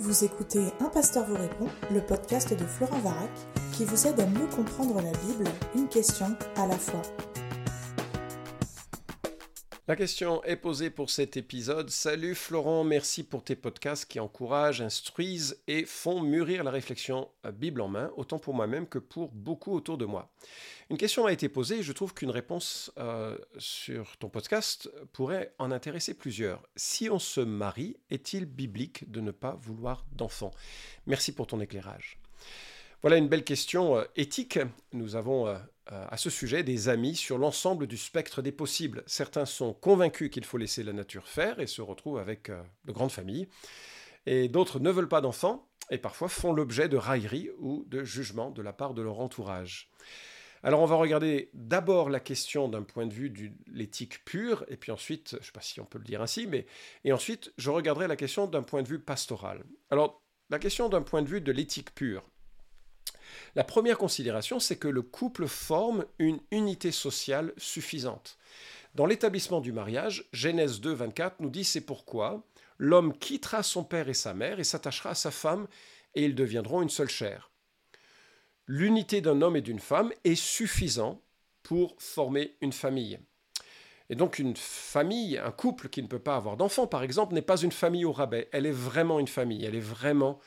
Vous écoutez Un pasteur vous répond, le podcast de Florent Varac, qui vous aide à mieux comprendre la Bible, une question à la fois. La question est posée pour cet épisode. Salut Florent, merci pour tes podcasts qui encouragent, instruisent et font mûrir la réflexion euh, Bible en main, autant pour moi-même que pour beaucoup autour de moi. Une question a été posée et je trouve qu'une réponse euh, sur ton podcast pourrait en intéresser plusieurs. Si on se marie, est-il biblique de ne pas vouloir d'enfant Merci pour ton éclairage. Voilà une belle question euh, éthique. Nous avons euh, euh, à ce sujet des amis sur l'ensemble du spectre des possibles. Certains sont convaincus qu'il faut laisser la nature faire et se retrouvent avec de grandes familles. Et d'autres ne veulent pas d'enfants et parfois font l'objet de railleries ou de jugements de la part de leur entourage. Alors on va regarder d'abord la question d'un point de vue de l'éthique pure, et puis ensuite, je ne sais pas si on peut le dire ainsi, mais et ensuite je regarderai la question d'un point de vue pastoral. Alors la question d'un point de vue de l'éthique pure. La première considération, c'est que le couple forme une unité sociale suffisante. Dans l'établissement du mariage, Genèse 2, 24 nous dit c'est pourquoi l'homme quittera son père et sa mère et s'attachera à sa femme et ils deviendront une seule chair. L'unité d'un homme et d'une femme est suffisant pour former une famille. Et donc une famille, un couple qui ne peut pas avoir d'enfants, par exemple, n'est pas une famille au rabais, elle est vraiment une famille, elle est vraiment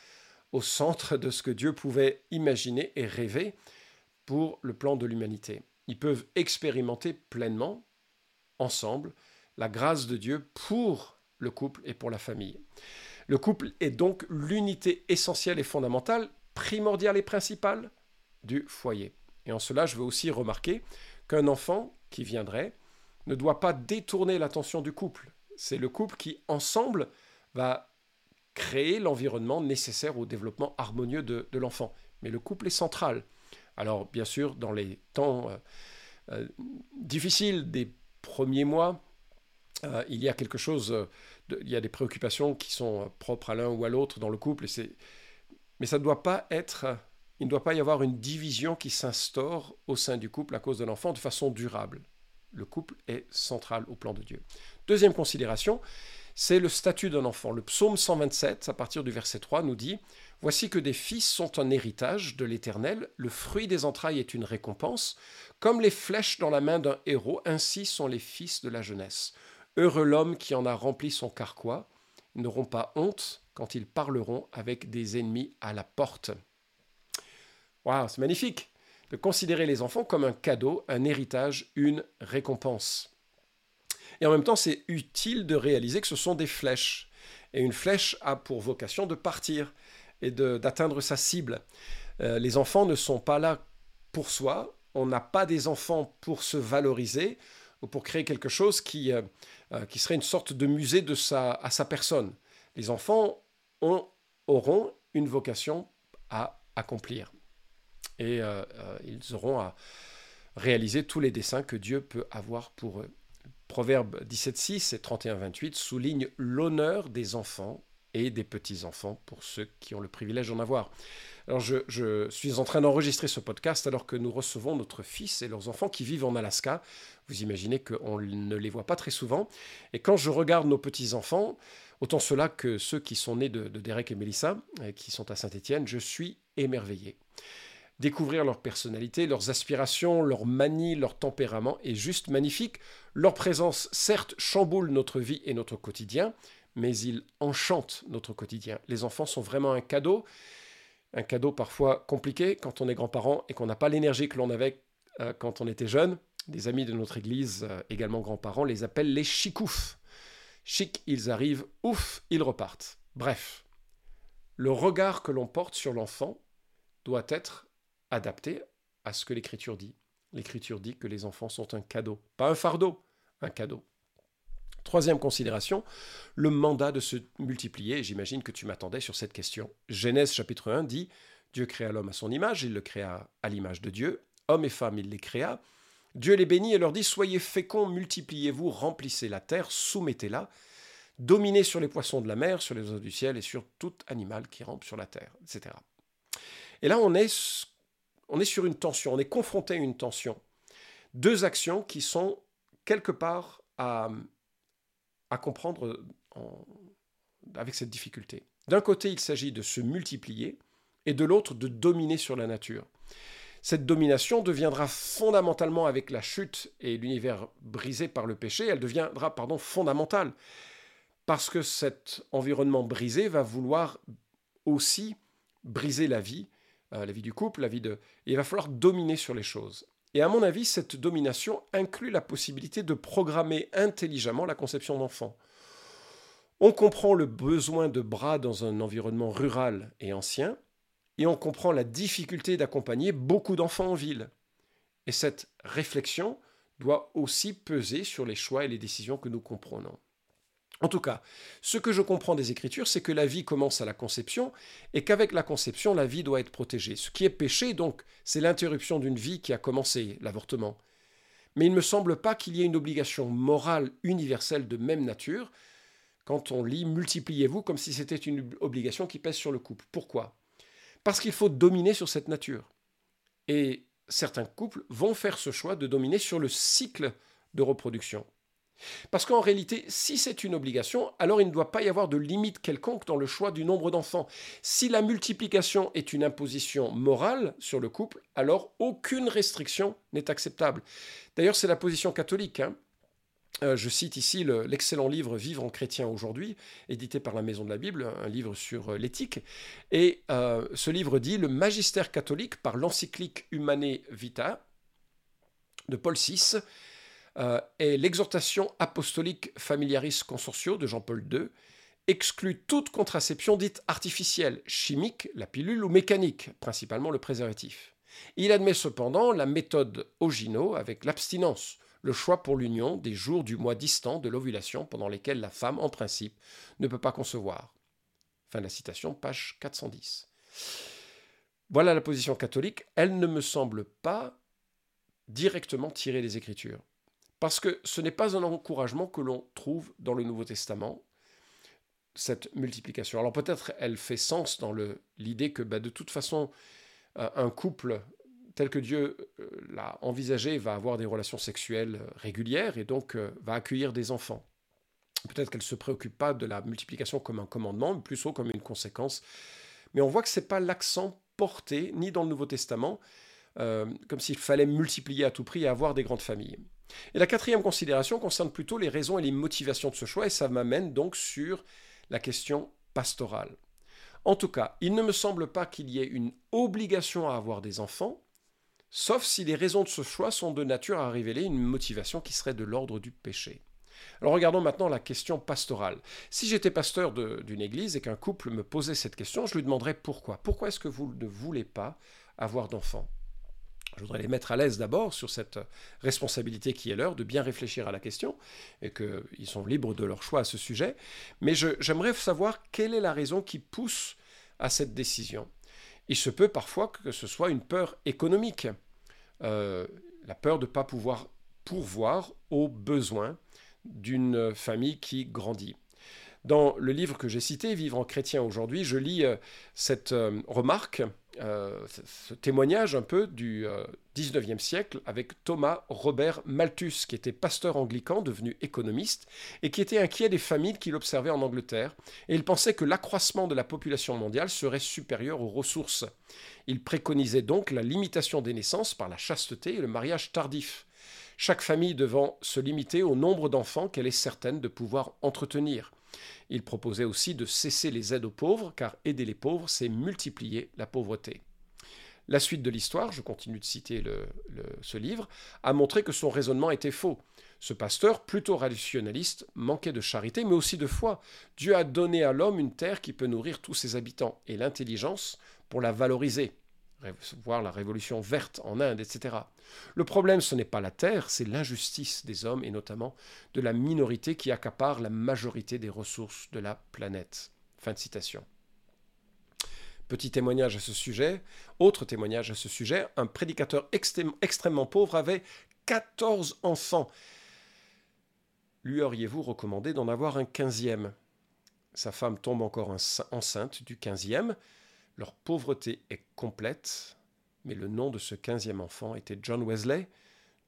centre de ce que Dieu pouvait imaginer et rêver pour le plan de l'humanité. Ils peuvent expérimenter pleinement, ensemble, la grâce de Dieu pour le couple et pour la famille. Le couple est donc l'unité essentielle et fondamentale, primordiale et principale du foyer. Et en cela, je veux aussi remarquer qu'un enfant qui viendrait ne doit pas détourner l'attention du couple. C'est le couple qui, ensemble, va créer l'environnement nécessaire au développement harmonieux de, l'enfant. Mais le couple est central. Alors bien sûr, dans les temps euh, euh, difficiles des premiers mois, euh, il y a quelque chose, il y a des préoccupations qui sont propres à l'un ou à l'autre dans le couple, mais ça ne doit pas être, il ne doit pas y avoir une division qui s'instaure au sein du couple à cause de l'enfant de façon durable. Le couple est central au plan de Dieu. Deuxième considération, c'est le statut d'un enfant. Le psaume 127, à partir du verset 3, nous dit Voici que des fils sont un héritage de l'Éternel, le fruit des entrailles est une récompense. Comme les flèches dans la main d'un héros, ainsi sont les fils de la jeunesse. Heureux l'homme qui en a rempli son carquois, n'auront pas honte quand ils parleront avec des ennemis à la porte. Waouh, c'est magnifique de considérer les enfants comme un cadeau, un héritage, une récompense. Et en même temps, c'est utile de réaliser que ce sont des flèches. Et une flèche a pour vocation de partir et d'atteindre sa cible. Euh, les enfants ne sont pas là pour soi. On n'a pas des enfants pour se valoriser ou pour créer quelque chose qui, euh, euh, qui serait une sorte de musée de sa, à sa personne. Les enfants ont, auront une vocation à accomplir. Et ils auront à réaliser tous les desseins que Dieu peut avoir pour eux. Proverbe 17.6 et 31.28 soulignent l'honneur des enfants et des petits-enfants pour ceux qui ont le privilège d'en avoir. Alors je, suis en train d'enregistrer ce podcast alors que nous recevons notre fils et leurs enfants qui vivent en Alaska. Vous imaginez qu'on ne les voit pas très souvent. Et quand je regarde nos petits-enfants, autant ceux-là que ceux qui sont nés de, de Derek et Melissa, qui sont à Saint-Étienne, je suis émerveillé découvrir leur personnalité, leurs aspirations, leur manie, leur tempérament est juste magnifique. Leur présence, certes, chamboule notre vie et notre quotidien, mais ils enchantent notre quotidien. Les enfants sont vraiment un cadeau, un cadeau parfois compliqué quand on est grand-parent et qu'on n'a pas l'énergie que l'on avait euh, quand on était jeune. Des amis de notre église, euh, également grands-parents, les appellent les chicoufs. Chic, ils arrivent, ouf, ils repartent. Bref, le regard que l'on porte sur l'enfant doit être adapté à ce que l'Écriture dit. L'Écriture dit que les enfants sont un cadeau, pas un fardeau, un cadeau. Troisième considération, le mandat de se multiplier. J'imagine que tu m'attendais sur cette question. Genèse chapitre 1 dit Dieu créa l'homme à son image, il le créa à l'image de Dieu. Homme et femme, il les créa. Dieu les bénit et leur dit Soyez féconds, multipliez-vous, remplissez la terre, soumettez-la, dominez sur les poissons de la mer, sur les eaux du ciel et sur tout animal qui rampe sur la terre, etc. Et là, on est on est sur une tension, on est confronté à une tension. Deux actions qui sont quelque part à, comprendre avec cette difficulté. D'un côté, il s'agit de se multiplier, et de l'autre, de dominer sur la nature. Cette domination deviendra fondamentalement avec la chute et l'univers brisé par le péché, elle deviendra pardon, fondamentale. Parce que cet environnement brisé va vouloir aussi briser la vie, la vie du couple, la vie de... il va falloir dominer sur les choses. Et à mon avis, cette domination inclut la possibilité de programmer intelligemment la conception d'enfants. On comprend le besoin de bras dans un environnement rural et ancien, et on comprend la difficulté d'accompagner beaucoup d'enfants en ville. Et cette réflexion doit aussi peser sur les choix et les décisions que nous comprenons. En tout cas, ce que je comprends des Écritures, c'est que la vie commence à la conception et qu'avec la conception, la vie doit être protégée. Ce qui est péché, donc, c'est l'interruption d'une vie qui a commencé, l'avortement. Mais il ne me semble pas qu'il y ait une obligation morale universelle de même nature quand on lit Multipliez-vous comme si c'était une obligation qui pèse sur le couple. Pourquoi? Parce qu'il faut dominer sur cette nature. Et certains couples vont faire ce choix de dominer sur le cycle de reproduction. Parce qu'en réalité, si c'est une obligation, alors il ne doit pas y avoir de limite quelconque dans le choix du nombre d'enfants. Si la multiplication est une imposition morale sur le couple, alors aucune restriction n'est acceptable. D'ailleurs, c'est la position catholique. Hein. Euh, je cite ici l'excellent livre Vivre en chrétien aujourd'hui, édité par la Maison de la Bible, un livre sur euh, l'éthique. Et euh, ce livre dit Le magistère catholique par l'encyclique Humane Vita de Paul VI et l'exhortation apostolique Familiaris Consortio de Jean-Paul II exclut toute contraception dite artificielle, chimique, la pilule ou mécanique, principalement le préservatif. Il admet cependant la méthode Ogino avec l'abstinence le choix pour l'union des jours du mois distant de l'ovulation pendant lesquels la femme, en principe, ne peut pas concevoir. Fin de la citation, page 410. Voilà la position catholique. Elle ne me semble pas directement tirée des Écritures. Parce que ce n'est pas un encouragement que l'on trouve dans le Nouveau Testament, cette multiplication. Alors peut-être elle fait sens dans l'idée que bah, de toute façon, euh, un couple tel que Dieu euh, l'a envisagé, va avoir des relations sexuelles euh, régulières et donc va accueillir des enfants. Peut-être qu'elle ne se préoccupe pas de la multiplication comme un commandement, mais plutôt comme une conséquence. Mais on voit que ce n'est pas l'accent porté, ni dans le Nouveau Testament, comme s'il fallait multiplier à tout prix et avoir des grandes familles. Et la quatrième considération concerne plutôt les raisons et les motivations de ce choix, et ça m'amène donc sur la question pastorale. En tout cas, il ne me semble pas qu'il y ait une obligation à avoir des enfants, sauf si les raisons de ce choix sont de nature à révéler une motivation qui serait de l'ordre du péché. Alors regardons maintenant la question pastorale. Si j'étais pasteur d'une église et qu'un couple me posait cette question, je lui demanderais pourquoi. Pourquoi est-ce que vous ne voulez pas avoir d'enfants? Je voudrais les mettre à l'aise d'abord sur cette responsabilité qui est leur de bien réfléchir à la question et qu'ils sont libres de leur choix à ce sujet. Mais j'aimerais savoir quelle est la raison qui pousse à cette décision. Il se peut parfois que ce soit une peur économique, euh, la peur de ne pas pouvoir pourvoir aux besoins d'une famille qui grandit. Dans le livre que j'ai cité, Vivre en chrétien aujourd'hui, je lis euh, cette euh, remarque euh, ce témoignage un peu du XIXe 19e siècle avec Thomas Robert Malthus, qui était pasteur anglican devenu économiste et qui était inquiet des familles qu'il observait en Angleterre. Et il pensait que l'accroissement de la population mondiale serait supérieur aux ressources. Il préconisait donc la limitation des naissances par la chasteté et le mariage tardif. Chaque famille devant se limiter au nombre d'enfants qu'elle est certaine de pouvoir entretenir. Il proposait aussi de cesser les aides aux pauvres, car aider les pauvres, c'est multiplier la pauvreté. La suite de l'histoire, je continue de citer ce livre, a montré que son raisonnement était faux. Ce pasteur, plutôt rationaliste, manquait de charité, mais aussi de foi. Dieu a donné à l'homme une terre qui peut nourrir tous ses habitants, et l'intelligence pour la valoriser voir la révolution verte en Inde, etc. Le problème, ce n'est pas la terre, c'est l'injustice des hommes et notamment de la minorité qui accapare la majorité des ressources de la planète. Fin de citation. Petit témoignage à ce sujet, autre témoignage à ce sujet, un prédicateur extrêmement pauvre avait 14 enfants. Lui auriez-vous recommandé d'en avoir un quinzième? Sa femme tombe encore enceinte du quinzième. Leur pauvreté est complète, mais le nom de ce quinzième enfant était John Wesley.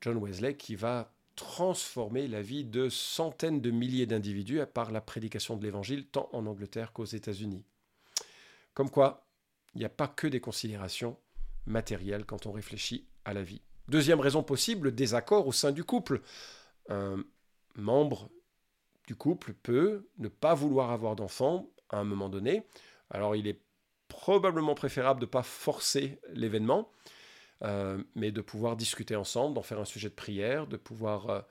John Wesley qui va transformé la vie de centaines de milliers d'individus par la prédication de l'Évangile, tant en Angleterre qu'aux États-Unis. Comme quoi, il n'y a pas que des considérations matérielles quand on réfléchit à la vie. Deuxième raison possible, le désaccord au sein du couple. Un membre du couple peut ne pas vouloir avoir d'enfant à un moment donné. Alors il est probablement préférable de ne pas forcer l'événement, euh, mais de pouvoir discuter ensemble, d'en faire un sujet de prière, de pouvoir euh,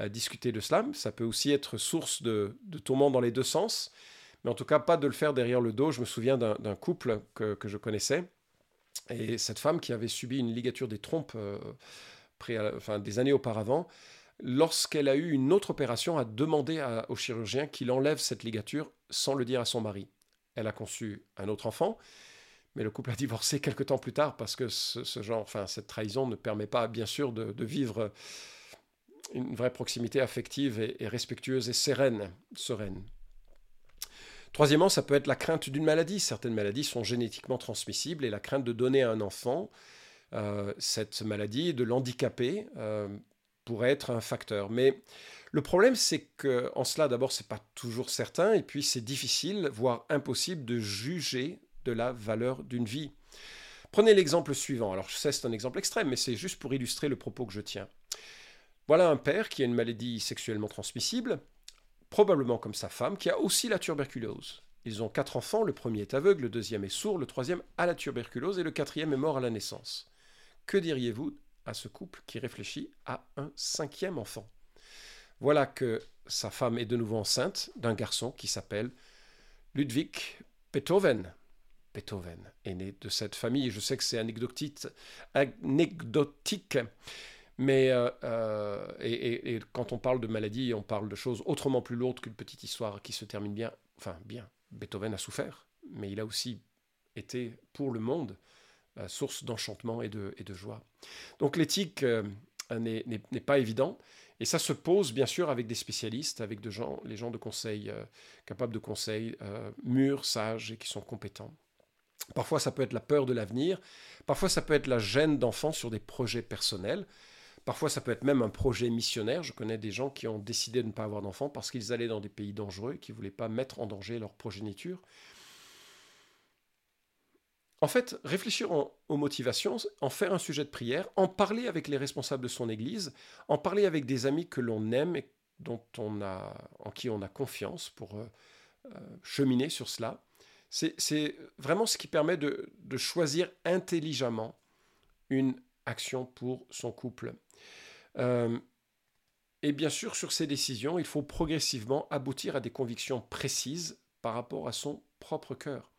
euh, discuter de cela. Ça peut aussi être source de, tourments dans les deux sens, mais en tout cas pas de le faire derrière le dos. Je me souviens d'un couple que, je connaissais, et cette femme qui avait subi une ligature des trompes des années auparavant, lorsqu'elle a eu une autre opération, a demandé au chirurgien qu'il enlève cette ligature sans le dire à son mari. Elle a conçu un autre enfant, mais le couple a divorcé quelque temps plus tard parce que ce, genre, enfin, cette trahison ne permet pas, bien sûr, de, vivre une vraie proximité affective et, respectueuse et sereine, sereine. Troisièmement, ça peut être la crainte d'une maladie. Certaines maladies sont génétiquement transmissibles et la crainte de donner à un enfant euh, cette maladie, de l'handicaper, euh, pourrait être un facteur. Mais le problème, c'est que en cela, d'abord, c'est pas toujours certain, et puis c'est difficile, voire impossible, de juger de la valeur d'une vie. Prenez l'exemple suivant. Alors, je sais, c'est un exemple extrême, mais c'est juste pour illustrer le propos que je tiens. Voilà un père qui a une maladie sexuellement transmissible, probablement comme sa femme, qui a aussi la tuberculose. Ils ont quatre enfants, le premier est aveugle, le deuxième est sourd, le troisième a la tuberculose et le quatrième est mort à la naissance. Que diriez-vous à ce couple qui réfléchit à un cinquième enfant. Voilà que sa femme est de nouveau enceinte d'un garçon qui s'appelle Ludwig Beethoven. Beethoven est né de cette famille. Je sais que c'est anecdotique, mais euh, euh, et, quand on parle de maladie, on parle de choses autrement plus lourdes qu'une petite histoire qui se termine bien. Enfin, bien. Beethoven a souffert, mais il a aussi été pour le monde source d'enchantement et de, et de, joie. Donc l'éthique euh, n'est pas évident. Et ça se pose bien sûr avec des spécialistes, avec de gens, les gens de conseil, euh, capables de conseil, mûrs, sages et qui sont compétents. Parfois ça peut être la peur de l'avenir, parfois ça peut être la gêne d'enfants sur des projets personnels, parfois ça peut être même un projet missionnaire. Je connais des gens qui ont décidé de ne pas avoir d'enfants parce qu'ils allaient dans des pays dangereux et qui ne voulaient pas mettre en danger leur progéniture. En fait, réfléchir aux motivations, en faire un sujet de prière, en parler avec les responsables de son Église, en parler avec des amis que l'on aime et dont on a, en qui on a confiance pour euh, euh, cheminer sur cela, c'est vraiment ce qui permet de, choisir intelligemment une action pour son couple. Euh, et bien sûr, sur ces décisions, il faut progressivement aboutir à des convictions précises par rapport à son propre cœur.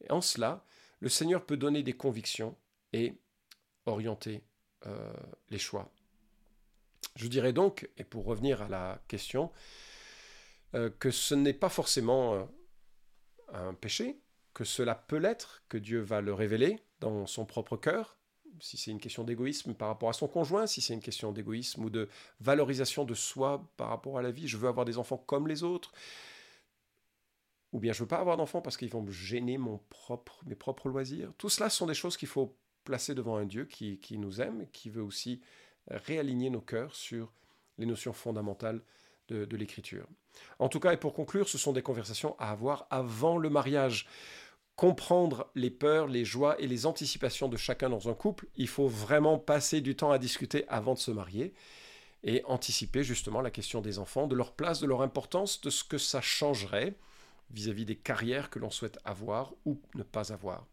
Et en cela, le Seigneur peut donner des convictions et orienter euh, les choix. Je dirais donc, et pour revenir à la question, euh, que ce n'est pas forcément euh, un péché, que cela peut l'être, que Dieu va le révéler dans son propre cœur, si c'est une question d'égoïsme par rapport à son conjoint, si c'est une question d'égoïsme ou de valorisation de soi par rapport à la vie, je veux avoir des enfants comme les autres, ou bien je veux pas avoir d'enfants parce qu'ils vont me gêner mon propre, mes propres loisirs. Tout cela sont des choses qu'il faut placer devant un Dieu qui, nous aime, qui veut aussi réaligner nos cœurs sur les notions fondamentales de l'écriture. En tout cas, et pour conclure, ce sont des conversations à avoir avant le mariage. Comprendre les peurs, les joies et les anticipations de chacun dans un couple, il faut vraiment passer du temps à discuter avant de se marier et anticiper justement la question des enfants, de leur place, de leur importance, de ce que ça changerait vis-à-vis des carrières que l'on souhaite avoir ou ne pas avoir.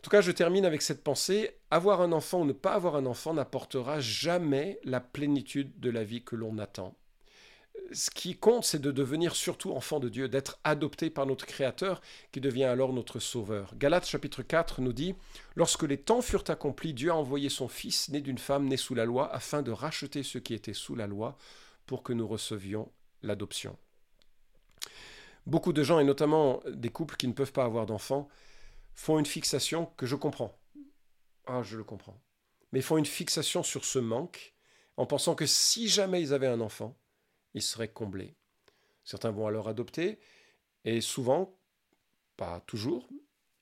En tout cas, je termine avec cette pensée. Avoir un enfant ou ne pas avoir un enfant n'apportera jamais la plénitude de la vie que l'on attend. Ce qui compte, c'est de devenir surtout enfant de Dieu, d'être adopté par notre Créateur, qui devient alors notre Sauveur. Galates chapitre 4 nous dit, Lorsque les temps furent accomplis, Dieu a envoyé son Fils, né d'une femme née sous la loi, afin de racheter ceux qui étaient sous la loi, pour que nous recevions l'adoption. Beaucoup de gens, et notamment des couples qui ne peuvent pas avoir d'enfants, font une fixation que je comprends. Ah, je le comprends. Mais font une fixation sur ce manque en pensant que si jamais ils avaient un enfant, ils seraient comblés. Certains vont alors adopter, et souvent, pas toujours,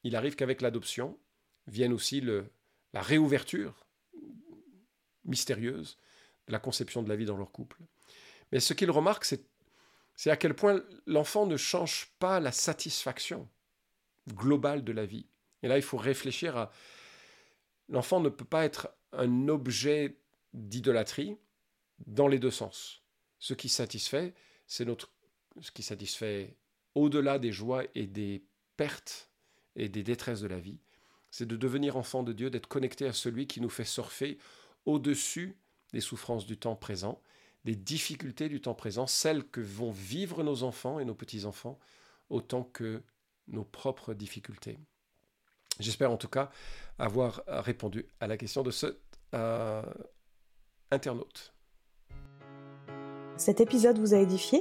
il arrive qu'avec l'adoption vienne aussi la réouverture mystérieuse la conception de la vie dans leur couple. Mais ce qu'il remarque, c'est à quel point l'enfant ne change pas la satisfaction globale de la vie. Et là, il faut réfléchir à... L'enfant ne peut pas être un objet d'idolâtrie dans les deux sens. Ce qui satisfait, c'est notre... Ce qui satisfait au-delà des joies et des pertes et des détresses de la vie, c'est de devenir enfant de Dieu, d'être connecté à celui qui nous fait surfer au-dessus des souffrances du temps présent, difficultés du temps présent, celles que vont vivre nos enfants et nos petits-enfants, autant que nos propres difficultés. J'espère en tout cas avoir répondu à la question de ce euh, internaute. Cet épisode vous a édifié?